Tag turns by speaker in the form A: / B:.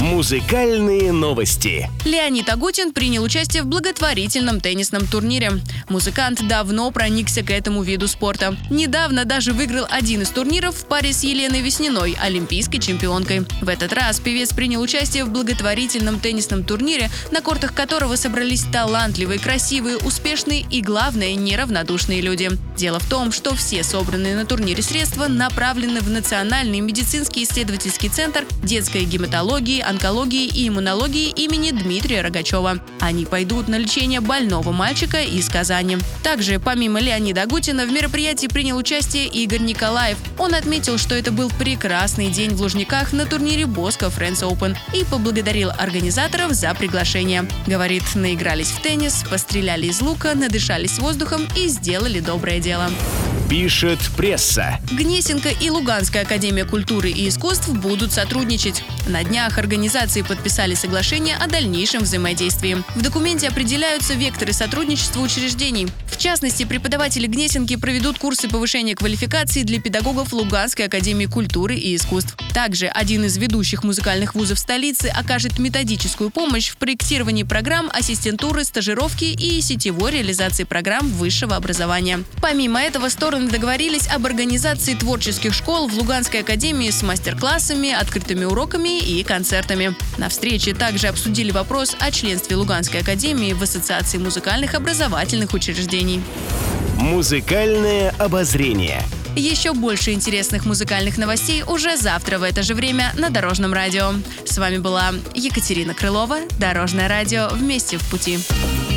A: Музыкальные новости.
B: Леонид Агутин принял участие в благотворительном теннисном турнире. Музыкант давно проникся к этому виду спорта. Недавно даже выиграл один из турниров в паре с Еленой Весниной, олимпийской чемпионкой. В этот раз певец принял участие в благотворительном теннисном турнире, на кортах которого собрались талантливые, красивые, успешные и, главное, неравнодушные люди. Дело в том, что все собранные на турнире средства направлены в Национальный медицинский исследовательский центр детской гематологии, онкологии и иммунологии имени Дмитрия Рогачева. Они пойдут на лечение больного мальчика из Казани. Также, помимо Леонида Агутина, в мероприятии принял участие Игорь Николаев. Он отметил, что это был прекрасный день в Лужниках на турнире Боско Friends Open и поблагодарил организаторов за приглашение. Говорит, наигрались в теннис, постреляли из лука, надышались воздухом и сделали доброе дело.
A: Пишет пресса.
B: Гнесинка и Луганская академия культуры и искусств будут сотрудничать. На днях организации подписали соглашение о дальнейшем взаимодействии. В документе определяются векторы сотрудничества учреждений. В частности, преподаватели Гнесинки проведут курсы повышения квалификации для педагогов Луганской академии культуры и искусств. Также один из ведущих музыкальных вузов столицы окажет методическую помощь в проектировании программ ассистентуры, стажировки и сетевой реализации программ высшего образования. Помимо этого, стороны договорились об организации творческих школ в Луганской академии с мастер-классами, открытыми уроками и концертами. На встрече также обсудили вопрос о членстве Луганской академии в Ассоциации музыкальных образовательных учреждений.
A: Музыкальное обозрение.
B: Еще больше интересных музыкальных новостей уже завтра в это же время на Дорожном радио. С вами была Екатерина Крылова, Дорожное радио «Вместе в пути».